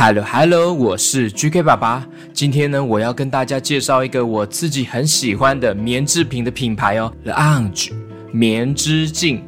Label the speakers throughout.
Speaker 1: Hello Hello，我是 GK 爸爸。今天呢，我要跟大家介绍一个我自己很喜欢的棉制品的品牌哦，The Ange 棉织镜。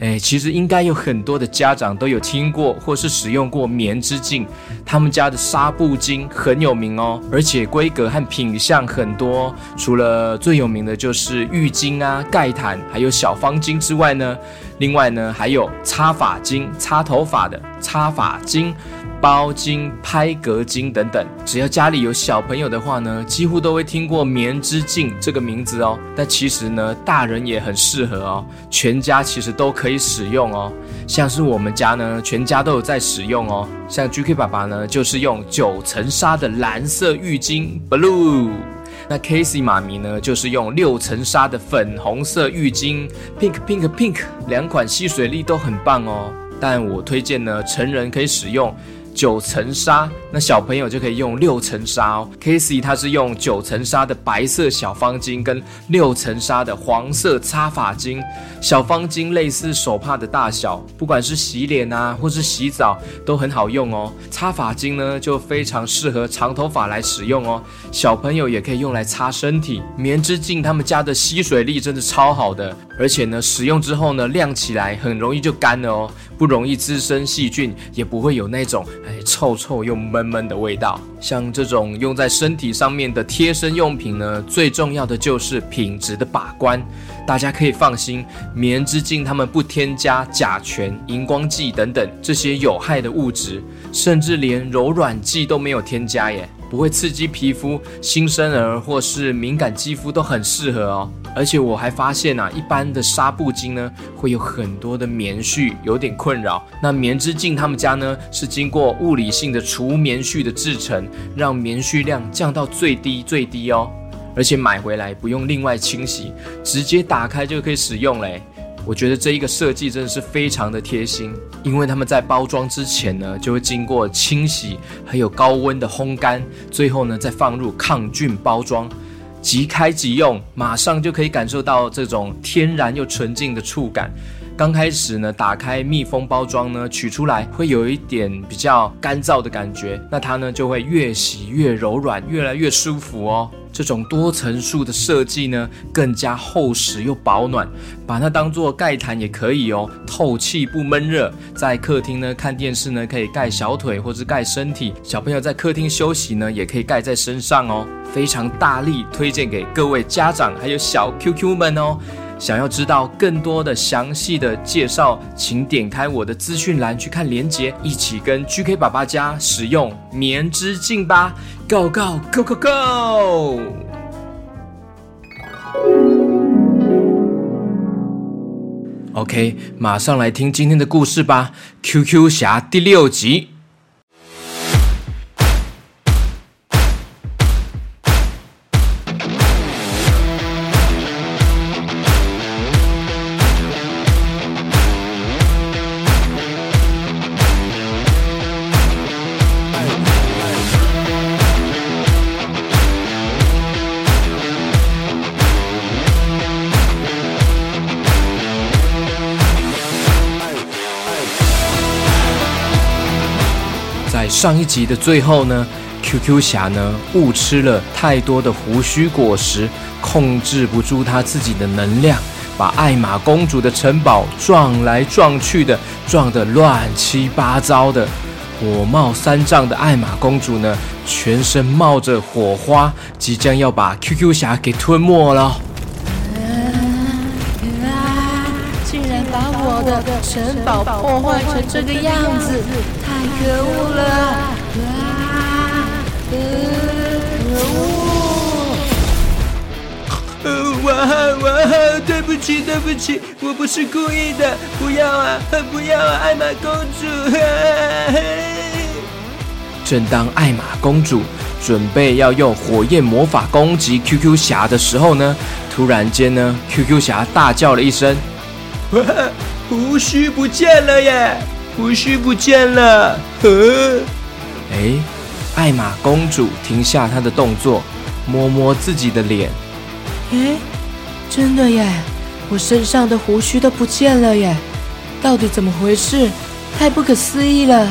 Speaker 1: 哎，其实应该有很多的家长都有听过或是使用过棉织镜，他们家的纱布巾很有名哦，而且规格和品相很多。除了最有名的就是浴巾啊、盖毯，还有小方巾之外呢，另外呢还有擦发巾、擦头发的擦发巾。包巾、拍格巾等等，只要家里有小朋友的话呢，几乎都会听过棉织镜这个名字哦。但其实呢，大人也很适合哦，全家其实都可以使用哦。像是我们家呢，全家都有在使用哦。像 GK 爸爸呢，就是用九层纱的蓝色浴巾 Blue，那 Casey 妈咪呢，就是用六层纱的粉红色浴巾 Pink Pink Pink，两款吸水力都很棒哦。但我推荐呢，成人可以使用。九层纱，那小朋友就可以用六层纱哦。k a s e y 他是用九层纱的白色小方巾跟六层纱的黄色擦发巾。小方巾类似手帕的大小，不管是洗脸啊或是洗澡都很好用哦。擦发巾呢就非常适合长头发来使用哦。小朋友也可以用来擦身体。棉织镜他们家的吸水力真的超好的，而且呢使用之后呢晾起来很容易就干了哦，不容易滋生细菌，也不会有那种。哎，臭臭又闷闷的味道。像这种用在身体上面的贴身用品呢，最重要的就是品质的把关。大家可以放心，棉之镜他们不添加甲醛、荧光剂等等这些有害的物质，甚至连柔软剂都没有添加耶。不会刺激皮肤，新生儿或是敏感肌肤都很适合哦。而且我还发现啊，一般的纱布巾呢，会有很多的棉絮，有点困扰。那棉之镜他们家呢，是经过物理性的除棉絮的制成，让棉絮量降到最低最低哦。而且买回来不用另外清洗，直接打开就可以使用嘞。我觉得这一个设计真的是非常的贴心，因为他们在包装之前呢，就会经过清洗，还有高温的烘干，最后呢再放入抗菌包装，即开即用，马上就可以感受到这种天然又纯净的触感。刚开始呢，打开密封包装呢，取出来会有一点比较干燥的感觉，那它呢就会越洗越柔软，越来越舒服哦。这种多层数的设计呢，更加厚实又保暖，把它当做盖毯也可以哦，透气不闷热。在客厅呢看电视呢，可以盖小腿或者盖身体；小朋友在客厅休息呢，也可以盖在身上哦，非常大力推荐给各位家长还有小 QQ 们哦。想要知道更多的详细的介绍，请点开我的资讯栏去看连接，一起跟 GK 爸爸家使用棉织镜吧！Go go go go go！OK，马上来听今天的故事吧，《QQ 侠》第六集。上一集的最后呢，QQ 侠呢误吃了太多的胡须果实，控制不住他自己的能量，把艾玛公主的城堡撞来撞去的，撞得乱七八糟的。火冒三丈的艾玛公主呢，全身冒着火花，即将要把 QQ 侠给吞没了。
Speaker 2: 竟然把我的城堡破坏成这个样子，太可恶了！
Speaker 3: 啊，可恶！哇哈哇哈，对不起，对不起，我不是故意的，不要啊，不要啊，艾玛公主！
Speaker 1: 正当艾玛公主准备要用火焰魔法攻击 QQ 侠的时候呢，突然间呢，QQ 侠大叫了一声：“
Speaker 3: 胡须不见了耶！胡须不见了！”呃，
Speaker 1: 哎，艾玛公主停下她的动作，摸摸自己的脸，
Speaker 2: 哎。真的耶，我身上的胡须都不见了耶，到底怎么回事？太不可思议了！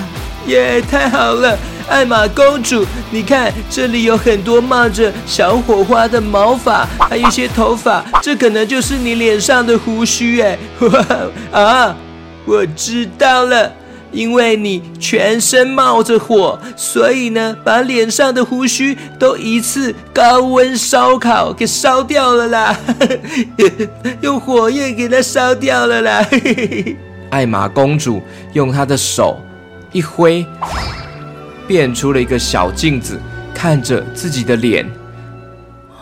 Speaker 3: 耶，太好了，艾玛公主，你看这里有很多冒着小火花的毛发，还有一些头发，这可能就是你脸上的胡须哎！啊，我知道了。因为你全身冒着火，所以呢，把脸上的胡须都一次高温烧烤给烧掉了啦，用火焰给它烧掉了啦。
Speaker 1: 艾玛公主用她的手一挥，变出了一个小镜子，看着自己的脸。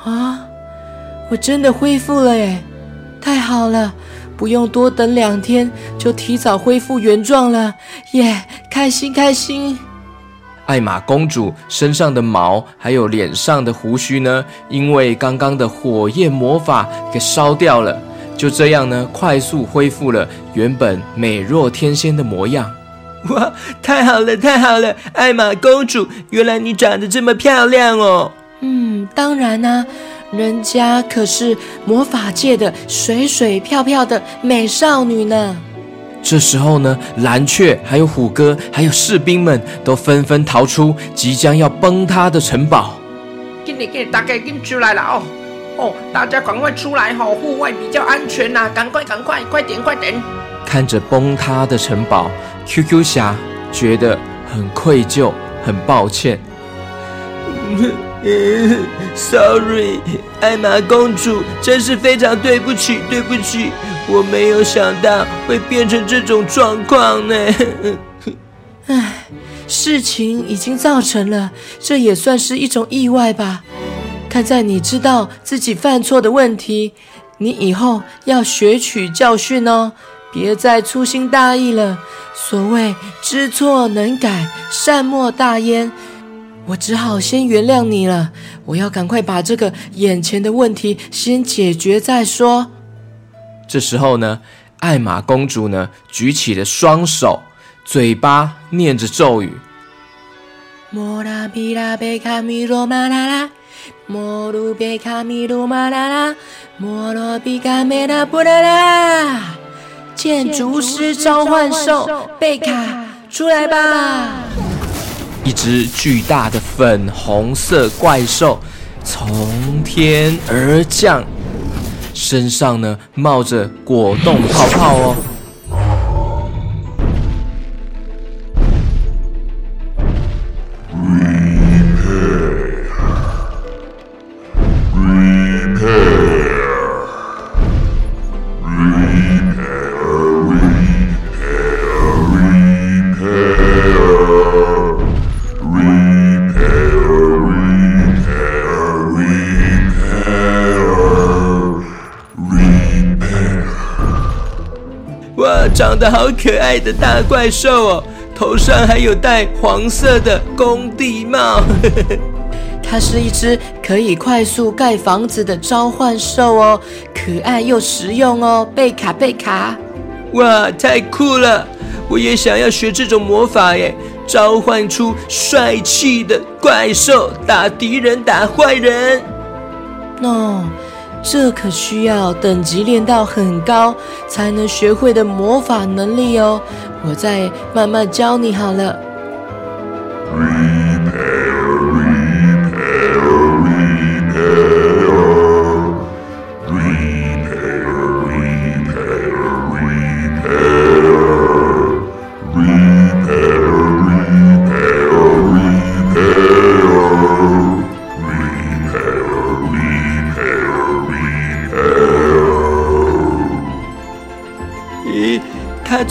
Speaker 2: 啊，我真的恢复了耶！太好了。不用多等两天，就提早恢复原状了，耶！开心开心。
Speaker 1: 艾玛公主身上的毛还有脸上的胡须呢，因为刚刚的火焰魔法给烧掉了，就这样呢，快速恢复了原本美若天仙的模样。
Speaker 3: 哇，太好了，太好了！艾玛公主，原来你长得这么漂亮哦。
Speaker 2: 嗯，当然呢。人家可是魔法界的水水漂漂的美少女呢。
Speaker 1: 这时候呢，蓝雀、还有虎哥、还有士兵们都纷纷逃出即将要崩塌的城堡。
Speaker 4: 给你给大家跟出来了哦哦，大家赶快出来哈，户外比较安全呐！赶快赶快，快点快点！
Speaker 1: 看着崩塌的城堡，QQ 侠觉得很愧疚，很抱歉。
Speaker 3: Sorry，艾玛公主，真是非常对不起，对不起，我没有想到会变成这种状况呢。
Speaker 2: 唉，事情已经造成了，这也算是一种意外吧。看在你知道自己犯错的问题，你以后要学取教训哦，别再粗心大意了。所谓知错能改，善莫大焉。我只好先原谅你了。我要赶快把这个眼前的问题先解决再说。
Speaker 1: 这时候呢，艾玛公主呢举起了双手，嘴巴念着咒语：
Speaker 2: 莫拉比拉贝卡米罗马拉拉，莫鲁贝卡米罗马拉拉，莫罗比卡梅拉布拉拉。建筑师召唤兽贝卡，出来吧！
Speaker 1: 一只巨大的粉红色怪兽从天而降，身上呢冒着果冻泡泡哦。
Speaker 3: 好可爱的大怪兽哦，头上还有戴黄色的工地帽。
Speaker 2: 它是一只可以快速盖房子的召唤兽哦，可爱又实用哦。贝卡贝卡，
Speaker 3: 哇，太酷了！我也想要学这种魔法耶，召唤出帅气的怪兽，打敌人，打坏人。
Speaker 2: 哦。这可需要等级练到很高才能学会的魔法能力哦，我再慢慢教你好了。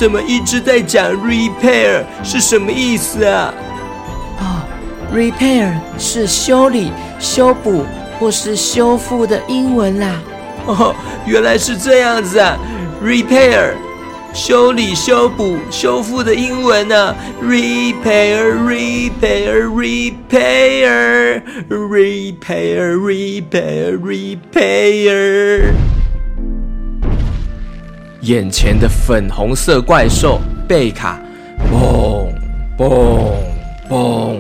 Speaker 3: 怎么一直在讲 repair 是什么意思啊？
Speaker 2: 哦，repair 是修理、修补或是修复的英文啦。
Speaker 3: 哦，原来是这样子啊！repair 修理、修补、修复的英文呢？repair，repair，repair，repair，repair，repair。
Speaker 1: 眼前的粉红色怪兽贝卡，嘣嘣嘣，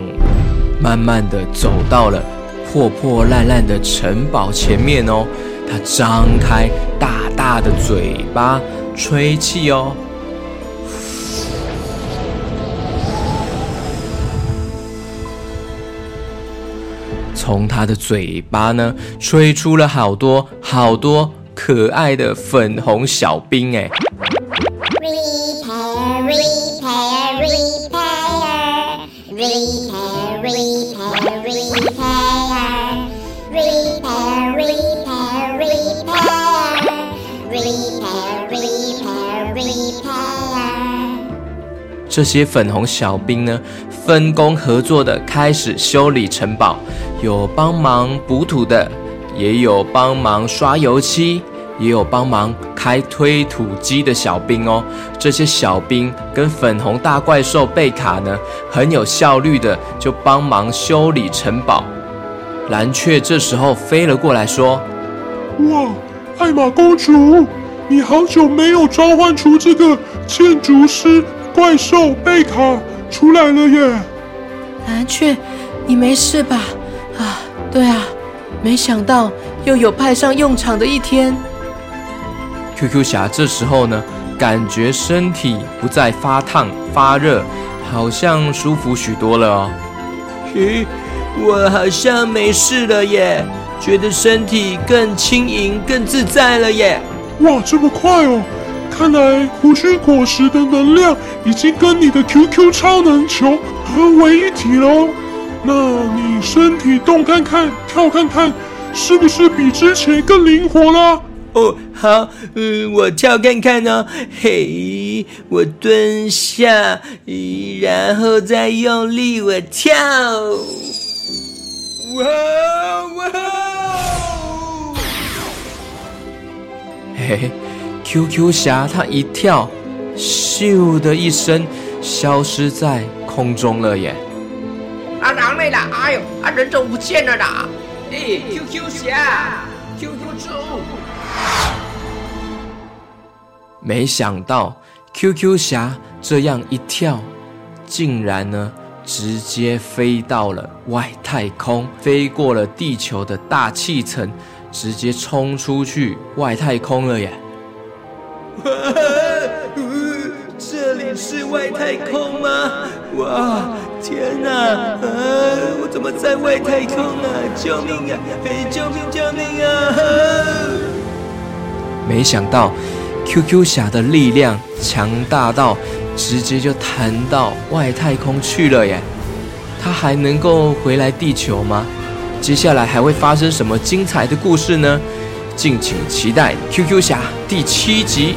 Speaker 1: 慢慢的走到了破破烂烂的城堡前面哦。它张开大大的嘴巴，吹气哦。从他的嘴巴呢吹出了好多好多可爱的粉红小兵哎。Repair, repair, repair, repair, repair, repair, repair, repair, repair, repair, repair。这些粉红小兵呢，分工合作的开始修理城堡，有帮忙补土的，也有帮忙刷油漆。也有帮忙开推土机的小兵哦。这些小兵跟粉红大怪兽贝卡呢，很有效率的就帮忙修理城堡。蓝雀这时候飞了过来，说：“
Speaker 5: 哇，艾玛公主，你好久没有召唤出这个建筑师怪兽贝卡出来了耶！”
Speaker 2: 蓝雀，你没事吧？啊，对啊，没想到又有派上用场的一天。
Speaker 1: QQ 侠这时候呢，感觉身体不再发烫发热，好像舒服许多了哦。
Speaker 3: 咦，我好像没事了耶，觉得身体更轻盈、更自在了耶。
Speaker 5: 哇，这么快哦！看来胡须果实的能量已经跟你的 QQ 超能球合为一体喽。那你身体动看看、跳看看，是不是比之前更灵活了？
Speaker 3: 哦，好，嗯，我跳看看哦，嘿，我蹲下，然后再用力，我跳，哇哇！
Speaker 1: 嘿嘿，QQ 侠他一跳，咻的一声，消失在空中了耶！
Speaker 4: 啊，狼来了？哎呦，啊，人怎么不见了啦？哎，QQ 侠，QQ 猪。
Speaker 1: 没想到 QQ 侠这样一跳，竟然呢直接飞到了外太空，飞过了地球的大气层，直接冲出去外太空了耶！
Speaker 3: 哇，这里是外太空吗？哇，天哪！啊，我怎么在外太空啊？救命啊！救命！救命啊！
Speaker 1: 没想到，QQ 侠的力量强大到直接就弹到外太空去了耶！他还能够回来地球吗？接下来还会发生什么精彩的故事呢？敬请期待 QQ 侠第七集。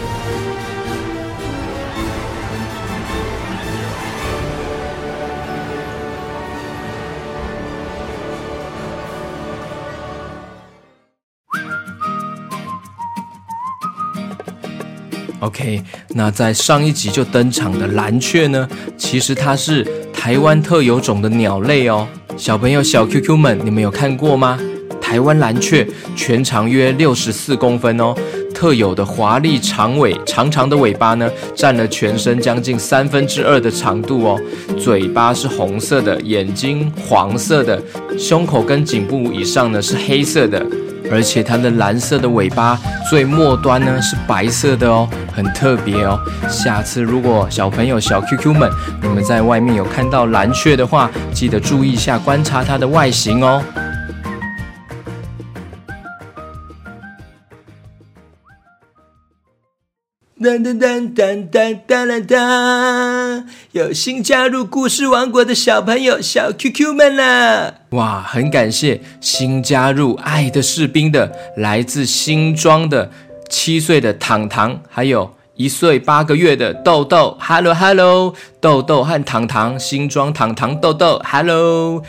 Speaker 1: OK，那在上一集就登场的蓝雀呢？其实它是台湾特有种的鸟类哦。小朋友、小 QQ 们，你们有看过吗？台湾蓝雀全长约六十四公分哦，特有的华丽长尾，长长的尾巴呢，占了全身将近三分之二的长度哦。嘴巴是红色的，眼睛黄色的，胸口跟颈部以上呢是黑色的。而且它的蓝色的尾巴最末端呢是白色的哦，很特别哦。下次如果小朋友小 QQ 们，你们在外面有看到蓝雀的话，记得注意一下观察它的外形哦。
Speaker 3: 噔噔噔噔噔噔噔，有新加入故事王国的小朋友、小 QQ 们啦！
Speaker 1: 哇，很感谢新加入爱的士兵的，来自新庄的七岁的糖糖，还有一岁八个月的豆豆。Hello Hello，豆豆和糖糖，新庄糖糖豆豆。Hello，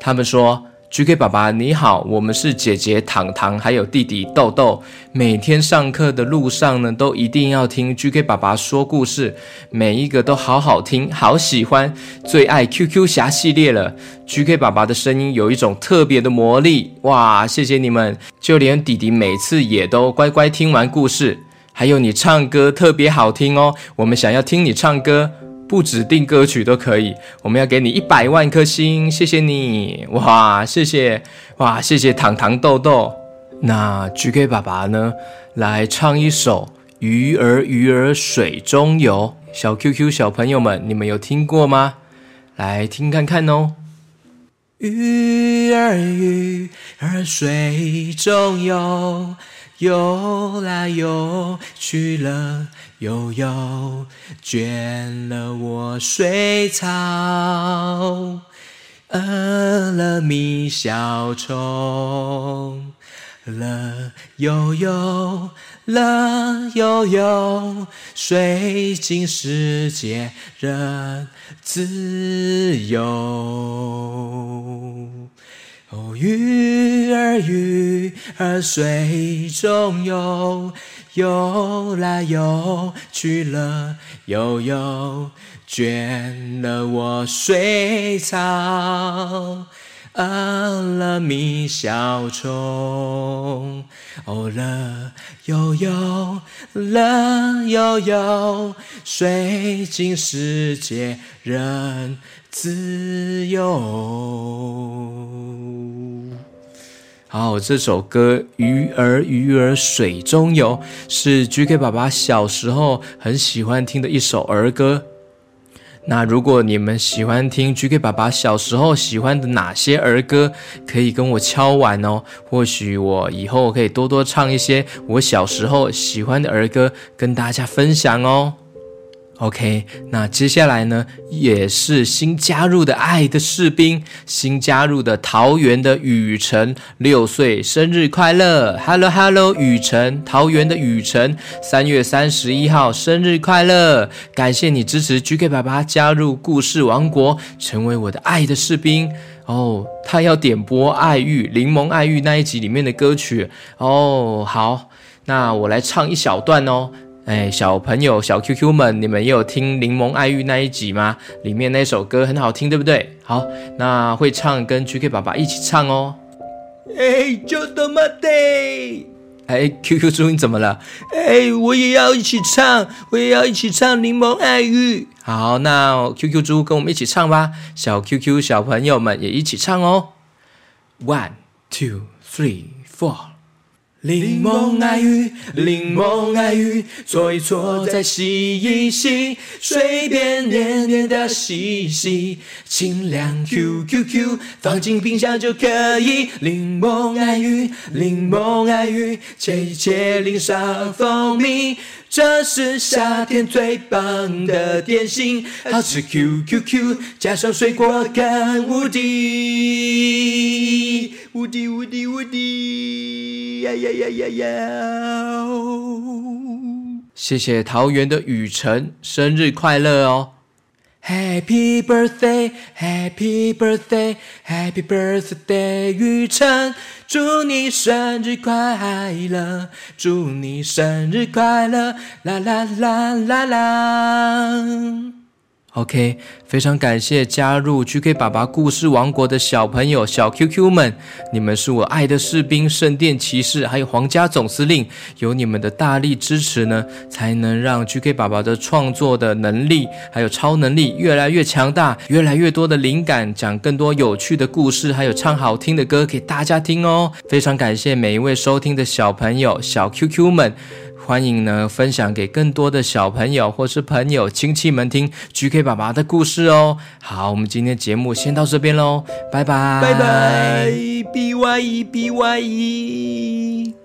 Speaker 1: 他们说。GK 爸爸你好，我们是姐姐糖糖，还有弟弟豆豆。每天上课的路上呢，都一定要听 GK 爸爸说故事，每一个都好好听，好喜欢，最爱 QQ 侠系列了。GK 爸爸的声音有一种特别的魔力，哇！谢谢你们，就连弟弟每次也都乖乖听完故事，还有你唱歌特别好听哦，我们想要听你唱歌。不指定歌曲都可以，我们要给你一百万颗星，谢谢你哇，谢谢哇，谢谢糖糖豆豆。那 GK 爸爸呢，来唱一首《鱼儿鱼儿水中游》，小 QQ 小朋友们，你们有听过吗？来听看看哦。
Speaker 2: 鱼儿鱼儿水中游，游来游去了悠悠，倦了我水草。饿了觅小虫，乐悠悠，乐悠悠，水尽世界任自由。哦，鱼儿鱼儿水中游，游来游去了悠悠，倦了我水草，饿了觅小虫。哦，乐悠悠，乐悠悠，水尽世界人自由。
Speaker 1: 好，这首歌《鱼儿鱼儿水中游》是 GK 爸爸小时候很喜欢听的一首儿歌。那如果你们喜欢听 GK 爸爸小时候喜欢的哪些儿歌，可以跟我敲碗哦。或许我以后可以多多唱一些我小时候喜欢的儿歌，跟大家分享哦。OK，那接下来呢，也是新加入的爱的士兵，新加入的桃园的雨辰，六岁生日快乐！Hello Hello，雨辰，桃园的雨辰，三月三十一号生日快乐！感谢你支持 GK 爸爸加入故事王国，成为我的爱的士兵哦。他要点播《爱玉柠檬爱玉》那一集里面的歌曲哦。好，那我来唱一小段哦。哎，小朋友、小 QQ 们，你们也有听《柠檬爱玉》那一集吗？里面那首歌很好听，对不对？好，那会唱跟 GK 爸爸一起唱哦。
Speaker 3: 哎，就这么的。
Speaker 1: 哎，QQ 猪你怎么了？
Speaker 3: 哎，我也要一起唱，我也要一起唱《柠檬爱玉》。
Speaker 1: 好，那 QQ 猪跟我们一起唱吧。小 QQ 小朋友们也一起唱哦。One, two, three, four.
Speaker 2: 柠檬爱玉，柠檬爱玉，搓一搓再洗一洗，随便黏黏的洗洗，清凉 Q Q Q，放进冰箱就可以。柠檬爱玉，柠檬爱玉，切一切淋上蜂蜜，这是夏天最棒的点心，好吃 Q Q Q，加上水果更无敌，
Speaker 3: 无敌无敌无敌，呀呀呀呀呀！
Speaker 1: 谢谢桃园的雨辰，生日快乐哦
Speaker 2: ！Happy birthday, Happy birthday, Happy birthday，雨辰，祝你生日快乐，祝你生日快乐，啦啦啦啦啦。
Speaker 1: OK，非常感谢加入 GK 爸爸故事王国的小朋友、小 QQ 们，你们是我爱的士兵、圣殿骑士，还有皇家总司令。有你们的大力支持呢，才能让 GK 爸爸的创作的能力还有超能力越来越强大，越来越多的灵感，讲更多有趣的故事，还有唱好听的歌给大家听哦。非常感谢每一位收听的小朋友、小 QQ 们。欢迎呢，分享给更多的小朋友或是朋友、亲戚们听 GK 爸爸的故事哦。好，我们今天节目先到这边喽，拜拜，
Speaker 3: 拜拜，B Y E B Y E。